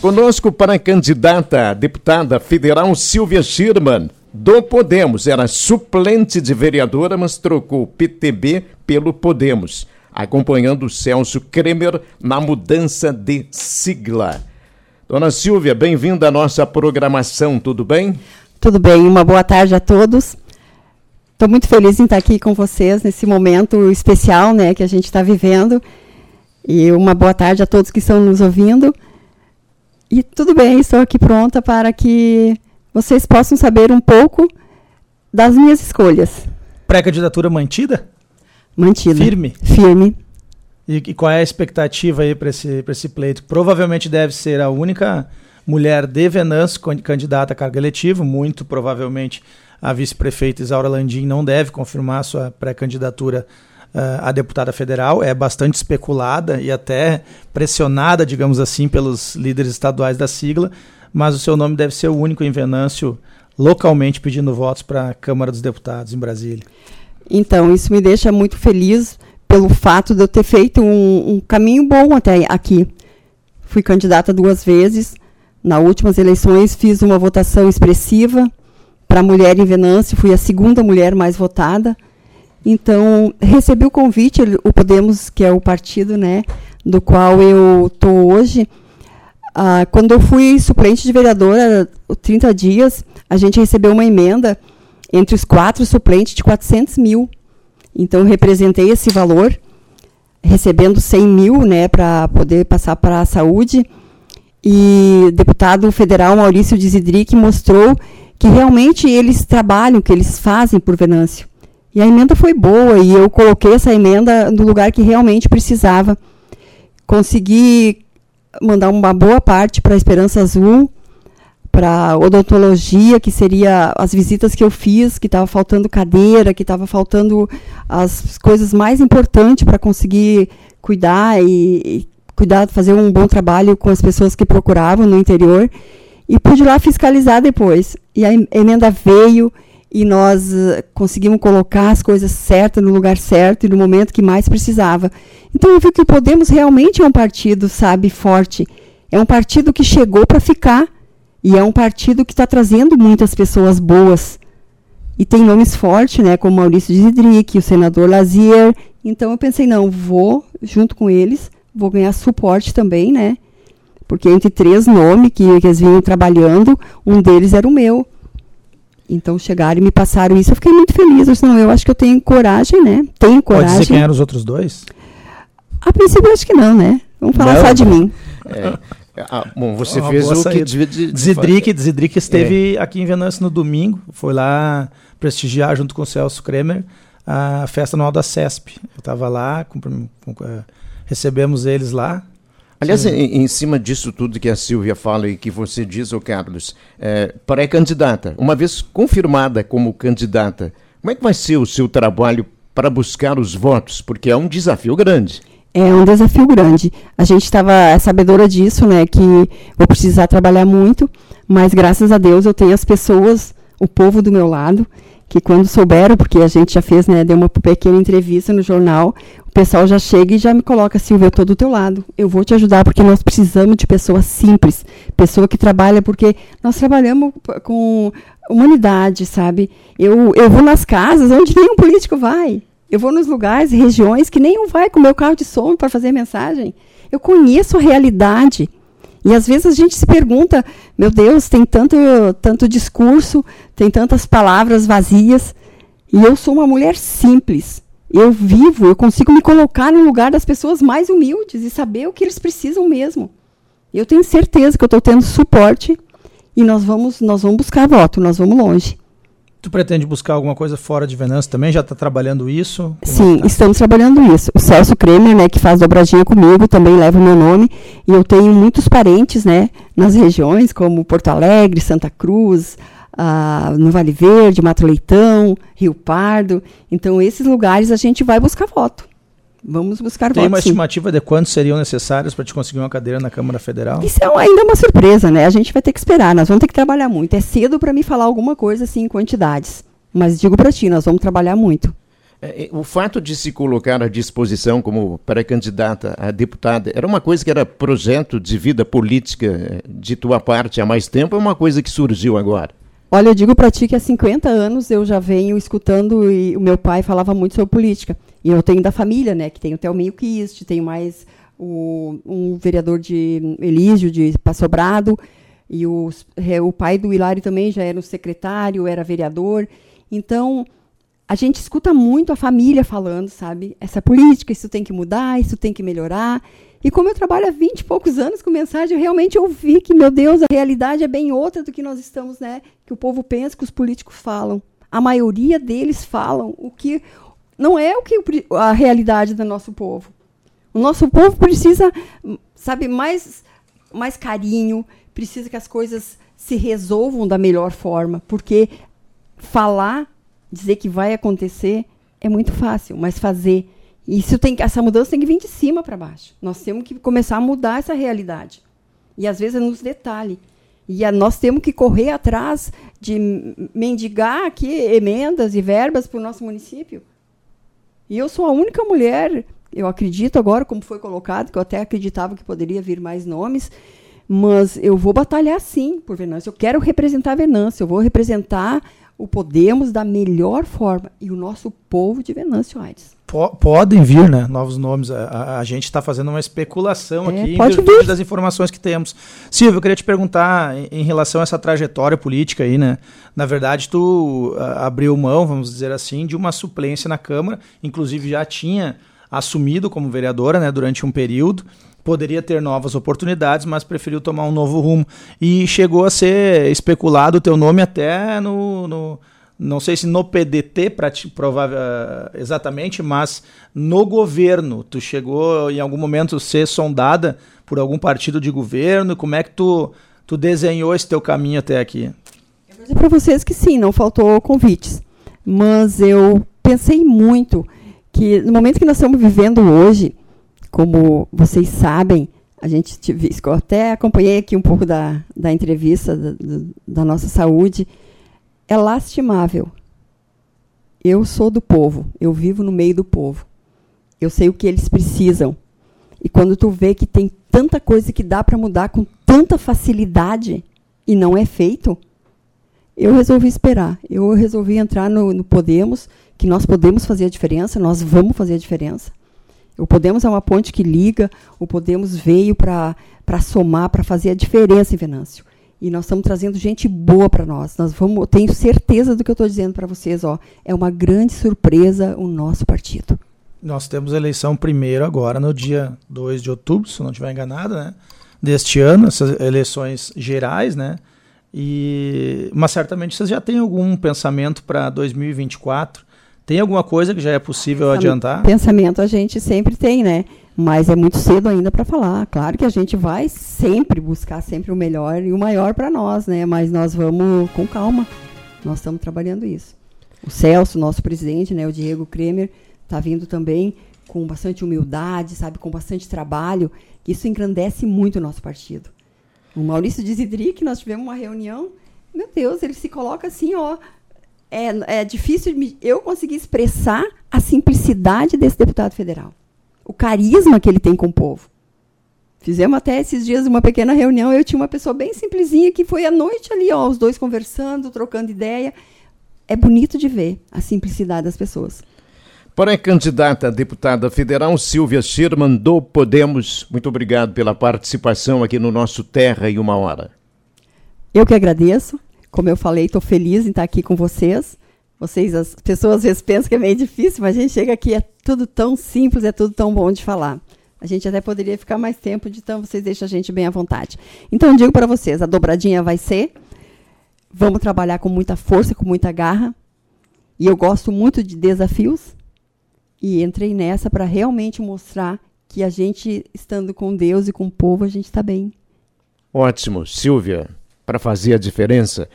Conosco para a candidata a deputada federal Silvia Schirman, do Podemos. Era suplente de vereadora, mas trocou o PTB pelo Podemos, acompanhando Celso Kremer na mudança de sigla. Dona Silvia, bem-vinda à nossa programação, tudo bem? Tudo bem, uma boa tarde a todos. Estou muito feliz em estar aqui com vocês nesse momento especial né, que a gente está vivendo. E uma boa tarde a todos que estão nos ouvindo. E tudo bem, estou aqui pronta para que vocês possam saber um pouco das minhas escolhas. Pré-candidatura mantida? Mantida. Firme? Firme. E, e qual é a expectativa aí para esse, esse pleito? Provavelmente deve ser a única mulher de Venâncio candidata a cargo eletivo, muito provavelmente a vice-prefeita Isaura Landim não deve confirmar sua pré-candidatura a deputada federal, é bastante especulada e até pressionada, digamos assim, pelos líderes estaduais da sigla, mas o seu nome deve ser o único em Venâncio localmente pedindo votos para a Câmara dos Deputados em Brasília. Então, isso me deixa muito feliz pelo fato de eu ter feito um, um caminho bom até aqui. Fui candidata duas vezes. Nas últimas eleições fiz uma votação expressiva, para mulher em Venâncio, fui a segunda mulher mais votada. Então, recebi o convite, o Podemos, que é o partido né, do qual eu estou hoje. Ah, quando eu fui suplente de vereadora, 30 dias, a gente recebeu uma emenda entre os quatro suplentes de 400 mil. Então, eu representei esse valor, recebendo 100 mil né, para poder passar para a saúde. E o deputado federal Maurício Desidric mostrou que realmente eles trabalham, que eles fazem por Venâncio. E a emenda foi boa e eu coloquei essa emenda no lugar que realmente precisava. Consegui mandar uma boa parte para a Esperança Azul, para odontologia, que seria as visitas que eu fiz, que estava faltando cadeira, que estava faltando as coisas mais importantes para conseguir cuidar e, e cuidar, fazer um bom trabalho com as pessoas que procuravam no interior e pude lá fiscalizar depois. E a emenda veio e nós uh, conseguimos colocar as coisas certas no lugar certo e no momento que mais precisava. Então eu vi que o Podemos realmente é um partido, sabe, forte. É um partido que chegou para ficar e é um partido que está trazendo muitas pessoas boas. E tem nomes fortes, né, como Maurício Zidrick, o senador Lazier. Então eu pensei, não, vou junto com eles, vou ganhar suporte também, né? Porque entre três nomes que, que eles vinham trabalhando, um deles era o meu. Então chegaram e me passaram isso. Eu fiquei muito feliz. Eu disse, não, eu acho que eu tenho coragem, né? Tenho coragem. Pode dizer quem eram os outros dois? A princípio, eu acho que não, né? Vamos falar não. só de mim. É. Ah, bom, você fez o que devia de, Zidrick, Zidrick esteve é. aqui em Venâncio no domingo, foi lá prestigiar junto com o Celso Kremer a festa anual da CESP. Eu estava lá, com, com, uh, recebemos eles lá, Aliás, em, em, cima disso tudo que a Silvia fala e que você diz, ô Carlos, é, pré-candidata, uma vez confirmada como candidata, como é que vai ser o seu trabalho para buscar os votos? Porque é um desafio grande. É um desafio grande. A gente estava sabedora disso, né? Que vou precisar trabalhar muito, mas graças a Deus eu tenho as pessoas, o povo do meu lado, que quando souberam, porque a gente já fez, né, deu uma pequena entrevista no jornal, o pessoal já chega e já me coloca, Silvia, eu estou do teu lado, eu vou te ajudar, porque nós precisamos de pessoas simples, pessoa que trabalha, porque nós trabalhamos com humanidade, sabe? Eu, eu vou nas casas onde nenhum político vai, eu vou nos lugares, regiões que nenhum vai com meu carro de som para fazer mensagem. Eu conheço a realidade. E às vezes a gente se pergunta, meu Deus, tem tanto, tanto discurso, tem tantas palavras vazias, e eu sou uma mulher simples. Eu vivo, eu consigo me colocar no lugar das pessoas mais humildes e saber o que eles precisam mesmo. Eu tenho certeza que eu estou tendo suporte e nós vamos, nós vamos buscar voto, nós vamos longe. Tu pretende buscar alguma coisa fora de Venâncio também? Já está trabalhando isso? Como Sim, tá? estamos trabalhando isso. O Celso Kremer, né, que faz dobradinha comigo, também leva o meu nome. E eu tenho muitos parentes, né, nas regiões como Porto Alegre, Santa Cruz, ah, no Vale Verde, Mato Leitão, Rio Pardo. Então, esses lugares a gente vai buscar voto. Vamos buscar Tem votos. Tem uma estimativa de quantos seriam necessários para te conseguir uma cadeira na Câmara Federal? Isso é ainda uma surpresa, né? A gente vai ter que esperar, nós vamos ter que trabalhar muito. É cedo para me falar alguma coisa assim em quantidades. Mas digo para ti, nós vamos trabalhar muito. É, é, o fato de se colocar à disposição como pré-candidata a deputada era uma coisa que era projeto de vida política é, de tua parte há mais tempo, ou é uma coisa que surgiu agora? Olha, eu digo para ti que há 50 anos eu já venho escutando e o meu pai falava muito sobre política. E eu tenho da família, né, que tem o Telminho Kist, tenho mais o, um vereador de Elísio, de Passobrado, e o, o pai do Hilário também já era um secretário, era vereador. Então, a gente escuta muito a família falando, sabe? Essa política, isso tem que mudar, isso tem que melhorar. E como eu trabalho há 20 e poucos anos com mensagem, eu realmente ouvi que, meu Deus, a realidade é bem outra do que nós estamos, né? Que o povo pensa, que os políticos falam. A maioria deles falam o que não é o que a realidade do nosso povo. O nosso povo precisa, sabe, mais, mais carinho, precisa que as coisas se resolvam da melhor forma, porque falar dizer que vai acontecer é muito fácil, mas fazer. Isso tem, essa mudança tem que vir de cima para baixo. Nós temos que começar a mudar essa realidade. E às vezes é nos detalhes. E a, nós temos que correr atrás de mendigar aqui emendas e verbas para o nosso município. E eu sou a única mulher, eu acredito agora, como foi colocado, que eu até acreditava que poderia vir mais nomes, mas eu vou batalhar sim por Venâncio. Eu quero representar Venâncio, eu vou representar o Podemos da melhor forma e o nosso povo de Venâncio Aires. Podem vir, né? Novos nomes. A, a, a gente está fazendo uma especulação é, aqui em virtude das informações que temos. Silvio, eu queria te perguntar em, em, relação a essa trajetória política aí, né? Na verdade, tu a, abriu mão, vamos dizer assim, de uma suplência na Câmara, inclusive já tinha assumido como vereadora, né, durante um período poderia ter novas oportunidades, mas preferiu tomar um novo rumo. E chegou a ser especulado o teu nome até no, no não sei se no PDT, provável, exatamente, mas no governo. Tu chegou em algum momento a ser sondada por algum partido de governo? Como é que tu, tu desenhou esse teu caminho até aqui? Eu vou dizer para vocês que sim, não faltou convites. Mas eu pensei muito que no momento que nós estamos vivendo hoje, como vocês sabem, a gente eu até acompanhei aqui um pouco da, da entrevista da, da nossa saúde, é lastimável. Eu sou do povo, eu vivo no meio do povo. Eu sei o que eles precisam. E quando tu vê que tem tanta coisa que dá para mudar com tanta facilidade e não é feito, eu resolvi esperar. Eu resolvi entrar no, no Podemos, que nós podemos fazer a diferença, nós vamos fazer a diferença. O Podemos é uma ponte que liga, o Podemos veio para somar, para fazer a diferença em Venâncio. E nós estamos trazendo gente boa para nós. Nós vamos, tenho certeza do que eu estou dizendo para vocês, ó. É uma grande surpresa o nosso partido. Nós temos eleição primeiro agora, no dia 2 de outubro, se não estiver enganado, né? Deste ano, essas eleições gerais, né? E, mas certamente vocês já têm algum pensamento para 2024 tem alguma coisa que já é possível Pensamento, adiantar? Pensamento a gente sempre tem, né? Mas é muito cedo ainda para falar. Claro que a gente vai sempre buscar sempre o melhor e o maior para nós, né? Mas nós vamos com calma. Nós estamos trabalhando isso. O Celso, nosso presidente, né, o Diego Kremer, está vindo também com bastante humildade, sabe, com bastante trabalho. Isso engrandece muito o nosso partido. O Maurício Desidri, nós tivemos uma reunião, meu Deus, ele se coloca assim, ó, é, é difícil eu conseguir expressar a simplicidade desse deputado federal. O carisma que ele tem com o povo. Fizemos até esses dias uma pequena reunião. Eu tinha uma pessoa bem simplesinha que foi à noite ali, ó, os dois conversando, trocando ideia. É bonito de ver a simplicidade das pessoas. Para a candidata a deputada federal Silvia Schirman do Podemos, muito obrigado pela participação aqui no nosso Terra e Uma Hora. Eu que agradeço. Como eu falei, estou feliz em estar aqui com vocês. Vocês, as pessoas às vezes pensam que é meio difícil, mas a gente chega aqui, é tudo tão simples, é tudo tão bom de falar. A gente até poderia ficar mais tempo, então vocês deixam a gente bem à vontade. Então, eu digo para vocês, a dobradinha vai ser. Vamos trabalhar com muita força, com muita garra. E eu gosto muito de desafios. E entrei nessa para realmente mostrar que a gente, estando com Deus e com o povo, a gente está bem. Ótimo. Silvia, para fazer a diferença.